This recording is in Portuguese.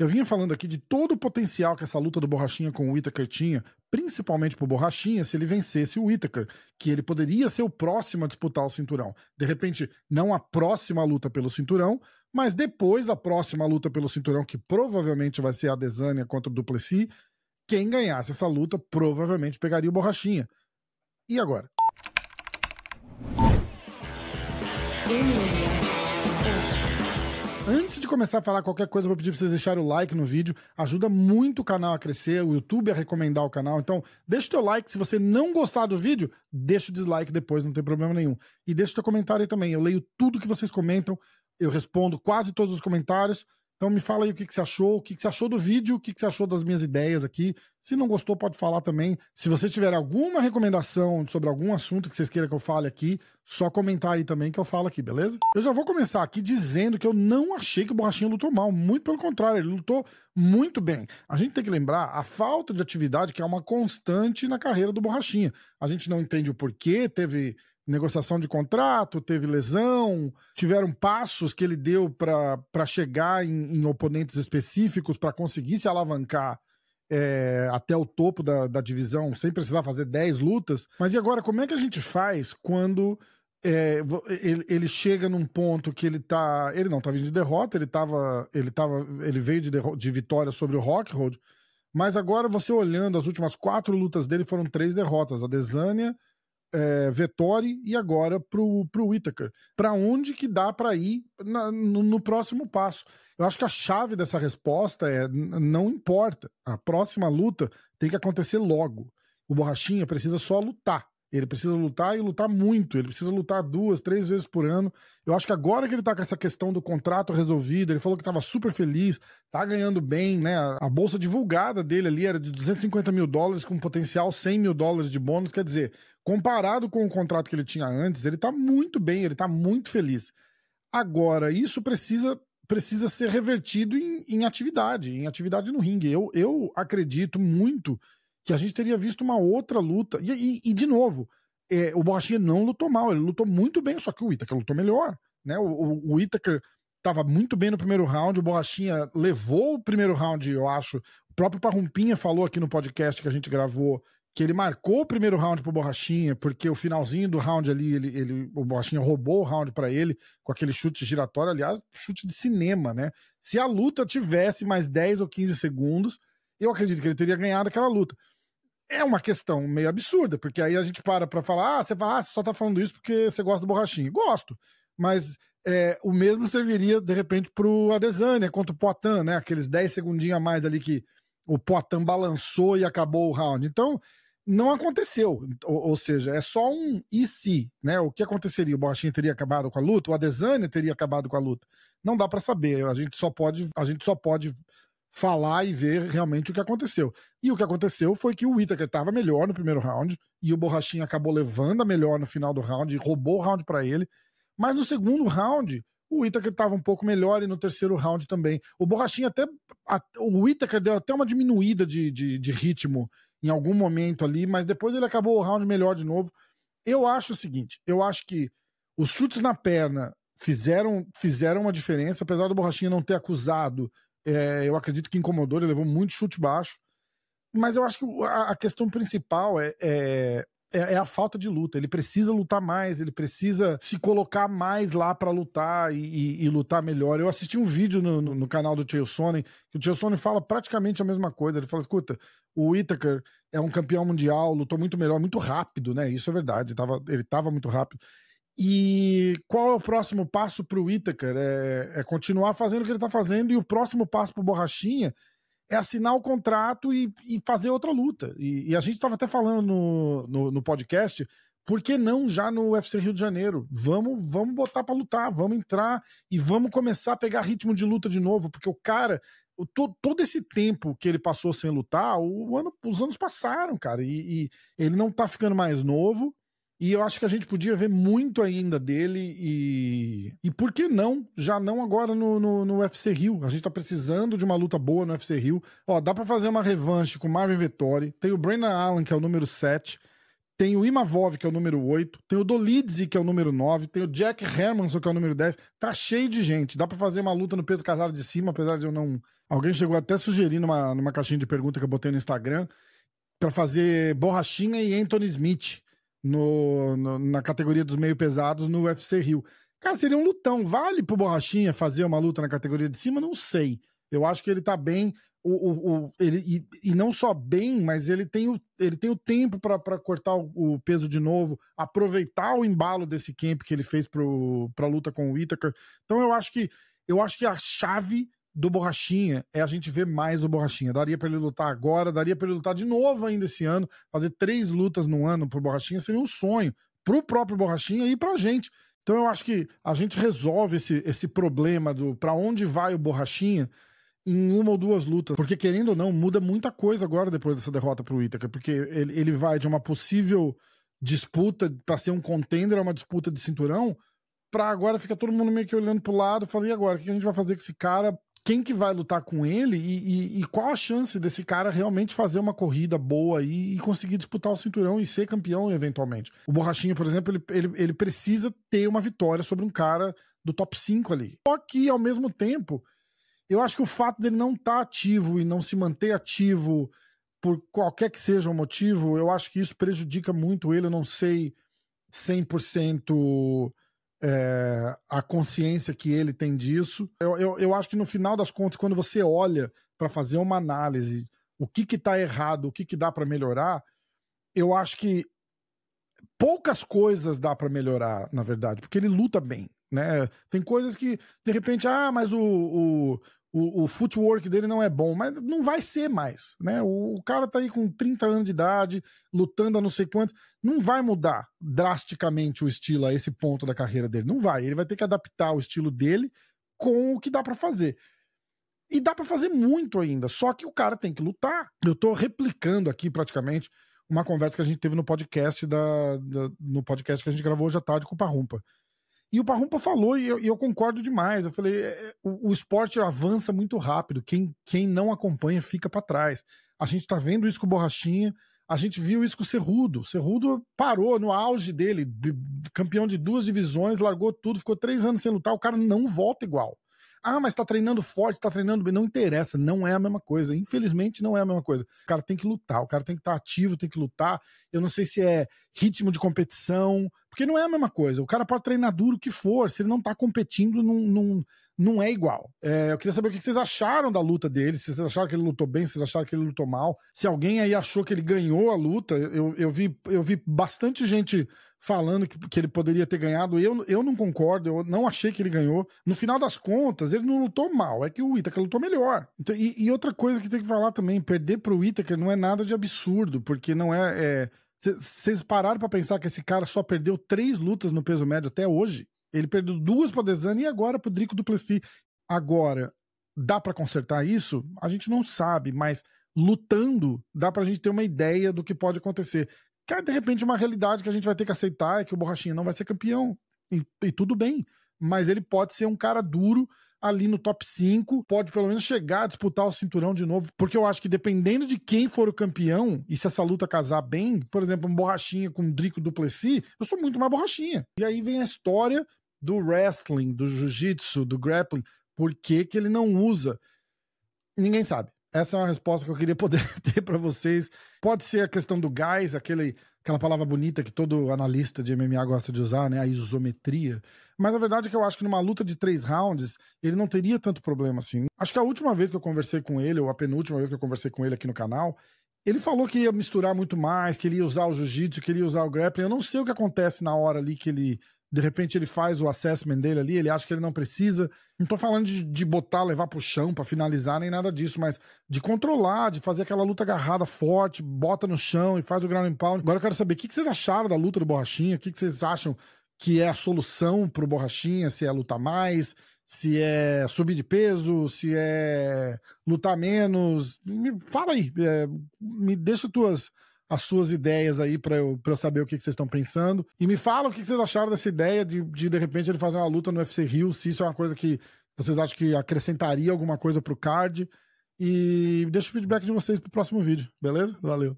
Eu vinha falando aqui de todo o potencial que essa luta do Borrachinha com o Whittaker tinha, principalmente pro Borrachinha, se ele vencesse o Whittaker, que ele poderia ser o próximo a disputar o cinturão. De repente, não a próxima luta pelo cinturão, mas depois da próxima luta pelo cinturão, que provavelmente vai ser a Desânia contra o Duplessis, quem ganhasse essa luta provavelmente pegaria o Borrachinha. E agora? Antes de começar a falar qualquer coisa, eu vou pedir para vocês deixarem o like no vídeo. Ajuda muito o canal a crescer, o YouTube a recomendar o canal. Então, deixa o teu like. Se você não gostar do vídeo, deixa o dislike depois, não tem problema nenhum. E deixa o teu comentário aí também. Eu leio tudo que vocês comentam, eu respondo quase todos os comentários. Então me fala aí o que, que você achou, o que, que você achou do vídeo, o que, que você achou das minhas ideias aqui. Se não gostou, pode falar também. Se você tiver alguma recomendação sobre algum assunto que vocês queiram que eu fale aqui, só comentar aí também que eu falo aqui, beleza? Eu já vou começar aqui dizendo que eu não achei que o Borrachinha lutou mal. Muito pelo contrário, ele lutou muito bem. A gente tem que lembrar a falta de atividade que é uma constante na carreira do Borrachinha. A gente não entende o porquê, teve negociação de contrato, teve lesão, tiveram passos que ele deu para chegar em, em, oponentes específicos para conseguir se alavancar é, até o topo da, da, divisão sem precisar fazer 10 lutas. Mas e agora, como é que a gente faz quando é, ele, ele, chega num ponto que ele tá. Ele não tá vindo de derrota, ele tava. Ele, tava, ele veio de, de vitória sobre o Rockhold. Mas agora, você olhando as últimas quatro lutas dele, foram três derrotas. A Desânia, é, Vettori e agora pro, pro Whittaker. Para onde que dá para ir na, no, no, próximo passo? Eu acho que a chave dessa resposta é não importa. A próxima luta tem que acontecer logo. O Borrachinha precisa só lutar. Ele precisa lutar e lutar muito. Ele precisa lutar duas, três vezes por ano. Eu acho que agora que ele tá com essa questão do contrato resolvido, ele falou que tava super feliz, tá ganhando bem, né? A bolsa divulgada dele ali era de 250 mil dólares, com potencial 100 mil dólares de bônus. Quer dizer, comparado com o contrato que ele tinha antes, ele tá muito bem, ele tá muito feliz. Agora, isso precisa precisa ser revertido em, em atividade, em atividade no ringue. Eu, eu acredito muito que a gente teria visto uma outra luta. E, e, e de novo, é, o Borrachinha não lutou mal, ele lutou muito bem, só que o Itaker lutou melhor. Né? O, o, o Itaker estava muito bem no primeiro round, o Borrachinha levou o primeiro round, eu acho. O próprio Parrumpinha falou aqui no podcast que a gente gravou que ele marcou o primeiro round pro Borrachinha, porque o finalzinho do round ali, ele, ele, o Borrachinha roubou o round para ele com aquele chute giratório, aliás, chute de cinema, né? Se a luta tivesse mais 10 ou 15 segundos, eu acredito que ele teria ganhado aquela luta. É uma questão meio absurda, porque aí a gente para pra falar, ah, você fala, ah, você só tá falando isso porque você gosta do borrachinho. Gosto, mas é, o mesmo serviria, de repente, pro Adesanya contra o Poitin, né? Aqueles 10 segundinhos a mais ali que o Poitin balançou e acabou o round. Então, não aconteceu. Ou, ou, seja, é só um e se, né? O que aconteceria? O Borrachinha teria acabado com a luta? O Adesanya teria acabado com a luta? Não dá para saber. A gente só pode, a gente só pode falar e ver realmente o que aconteceu. E o que aconteceu foi que o Whittaker estava melhor no primeiro round e o Borrachinha acabou levando a melhor no final do round, roubou o round para ele. Mas no segundo round, o Whittaker estava um pouco melhor e no terceiro round também. O Borrachinha até. A, o Whittaker deu até uma diminuída de, de, de, ritmo em algum momento ali, mas depois ele acabou o round melhor de novo. Eu acho o seguinte: eu acho que os chutes na perna fizeram, fizeram uma diferença, apesar do Borrachinha não ter acusado é, eu acredito que incomodou, ele levou muito chute baixo. Mas eu acho que a, questão principal é, é, é, é, a falta de luta. Ele precisa lutar mais, ele precisa se colocar mais lá para lutar e, e, e, lutar melhor. Eu assisti um vídeo no, no, no canal do Tio Sony, que o Tio Sony fala praticamente a mesma coisa. Ele fala: escuta, o Whittaker é um campeão mundial, lutou muito melhor, muito rápido, né? Isso é verdade, ele tava, ele tava muito rápido. E qual é o próximo passo para o Itaker? É, é, continuar fazendo o que ele está fazendo, e o próximo passo para o Borrachinha é assinar o contrato e, e fazer outra luta. E, e a gente estava até falando no, no, no, podcast, por que não já no UFC Rio de Janeiro? Vamos, vamos botar para lutar, vamos entrar e vamos começar a pegar ritmo de luta de novo, porque o cara. O, to, todo esse tempo que ele passou sem lutar, o, ano, os anos passaram, cara, e, e ele não tá ficando mais novo e eu acho que a gente podia ver muito ainda dele e. E por que não? Já não agora no, no, no UFC Rio. A gente tá precisando de uma luta boa no UFC Rio. Ó, dá para fazer uma revanche com Marvin Vettori. Tem o Brennan Allen, que é o número 7. tem o Imavov, que é o número 8, tem o Dolidze, que é o número 9, tem o Jack Hermanson, que é o número 10. Tá cheio de gente. Dá para fazer uma luta no peso casado de cima, apesar de eu não. Alguém chegou até a sugerir numa, numa caixinha de pergunta que eu botei no Instagram para fazer Borrachinha e Anthony Smith no, no, na categoria dos meio pesados no UFC Rio. Cara, seria um lutão. Vale pro Borrachinha fazer uma luta na categoria de cima? Não sei. Eu acho que ele tá bem o, o, o, ele, e, e, não só bem, mas ele tem o, ele tem o tempo para cortar o, o, peso de novo, aproveitar o embalo desse camp que ele fez para a luta com o Whittaker. Então eu acho que eu acho que a chave do Borrachinha é a gente ver mais o Borrachinha. Daria para ele lutar agora, daria para ele lutar de novo ainda esse ano, fazer três lutas no ano pro Borrachinha seria um sonho pro próprio Borrachinha e pra gente. Então eu acho que a gente resolve esse, esse problema do para onde vai o Borrachinha em uma ou duas lutas. Porque, querendo ou não, muda muita coisa agora depois dessa derrota pro Itaca. Porque ele, ele vai de uma possível disputa para ser um contender uma disputa de cinturão, para agora fica todo mundo meio que olhando pro lado, falando, e agora? O que a gente vai fazer com esse cara? Quem que vai lutar com ele? E, e, e qual a chance desse cara realmente fazer uma corrida boa e, e, conseguir disputar o cinturão e ser campeão eventualmente? O Borrachinha, por exemplo, ele, ele, ele precisa ter uma vitória sobre um cara do top 5 ali. Só que, ao mesmo tempo, eu acho que o fato dele não estar tá ativo e não se manter ativo por qualquer que seja o motivo, eu acho que isso prejudica muito ele. Eu não sei 100% é, a consciência que ele tem disso. Eu, eu, eu acho que no final das contas, quando você olha para fazer uma análise, o que que tá errado, o que que dá para melhorar, eu acho que poucas coisas dá para melhorar, na verdade, porque ele luta bem, né? Tem coisas que, de repente, ah, mas o, o, o, o footwork dele não é bom, mas não vai ser mais, né? O, o, cara tá aí com 30 anos de idade, lutando a não sei quanto, não vai mudar drasticamente o estilo a esse ponto da carreira dele, não vai. Ele vai ter que adaptar o estilo dele com o que dá para fazer. E dá para fazer muito ainda, só que o cara tem que lutar. Eu tô replicando aqui praticamente uma conversa que a gente teve no podcast da, da no podcast que a gente gravou hoje à tarde com o Parrumpa. E o Parrumpa falou, e eu, e eu, concordo demais. Eu falei: é, é, o, o, esporte avança muito rápido. Quem, quem não acompanha fica para trás. A gente tá vendo isso com o Borrachinha, a gente viu isso com o Cerrudo. O Cerrudo parou no auge dele, de, campeão de duas divisões, largou tudo, ficou três anos sem lutar. O cara não volta igual. Ah, mas tá treinando forte, tá treinando bem. Não interessa, não é a mesma coisa. Infelizmente, não é a mesma coisa. O cara tem que lutar, o cara tem que estar tá ativo, tem que lutar. Eu não sei se é ritmo de competição, porque não é a mesma coisa. O cara pode treinar duro o que for, se ele não tá competindo, não, não, não é igual. É, eu queria saber o que vocês acharam da luta dele, se vocês acharam que ele lutou bem, se vocês acharam que ele lutou mal. Se alguém aí achou que ele ganhou a luta, eu, eu, vi, eu vi bastante gente falando que, que ele poderia ter ganhado. Eu, eu não concordo, eu não achei que ele ganhou. No final das contas, ele não lutou mal, é que o Itaker lutou melhor. Então, e, e, outra coisa que tem que falar também, perder pro Itaker não é nada de absurdo, porque não é... Vocês é, pararam para pensar que esse cara só perdeu três lutas no peso médio até hoje? Ele perdeu duas para Desani e agora para Drico Duplessis. Agora, dá para consertar isso? A gente não sabe, mas lutando dá pra gente ter uma ideia do que pode acontecer. Que de repente uma realidade que a gente vai ter que aceitar é que o Borrachinha não vai ser campeão. E, e tudo bem. Mas ele pode ser um cara duro ali no top 5, pode pelo menos chegar a disputar o cinturão de novo, porque eu acho que dependendo de quem for o campeão, e se essa luta casar bem, por exemplo, um borrachinha com um Drico Duplessis, eu sou muito mais borrachinha. E aí vem a história do wrestling, do jiu-jitsu, do grappling, por que, que ele não usa? Ninguém sabe. Essa é uma resposta que eu queria poder ter para vocês. Pode ser a questão do gás, aquele, aquela palavra bonita que todo analista de MMA gosta de usar, né? A isometria. Mas a verdade é que eu acho que numa luta de três rounds, ele não teria tanto problema assim. Acho que a última vez que eu conversei com ele, ou a penúltima vez que eu conversei com ele aqui no canal, ele falou que ia misturar muito mais, que ele ia usar o jiu-jitsu, que ele ia usar o grappling. Eu não sei o que acontece na hora ali que ele de repente ele faz o assessment dele ali, ele acha que ele não precisa. Não tô falando de, de botar, levar pro chão para finalizar, nem nada disso, mas de controlar, de fazer aquela luta agarrada forte, bota no chão e faz o ground and pound. Agora eu quero saber o que, que vocês acharam da luta do Borrachinha, o que, que vocês acham que é a solução pro Borrachinha, se é lutar mais, se é subir de peso, se é lutar menos. Me fala aí, é, me deixa tuas as suas ideias aí para eu, pra eu saber o que, que vocês estão pensando. E me fala o que, que vocês acharam dessa ideia de, de, de repente, ele fazer uma luta no UFC Rio, se isso é uma coisa que vocês acham que acrescentaria alguma coisa pro card. E deixa o feedback de vocês pro próximo vídeo, beleza? Valeu!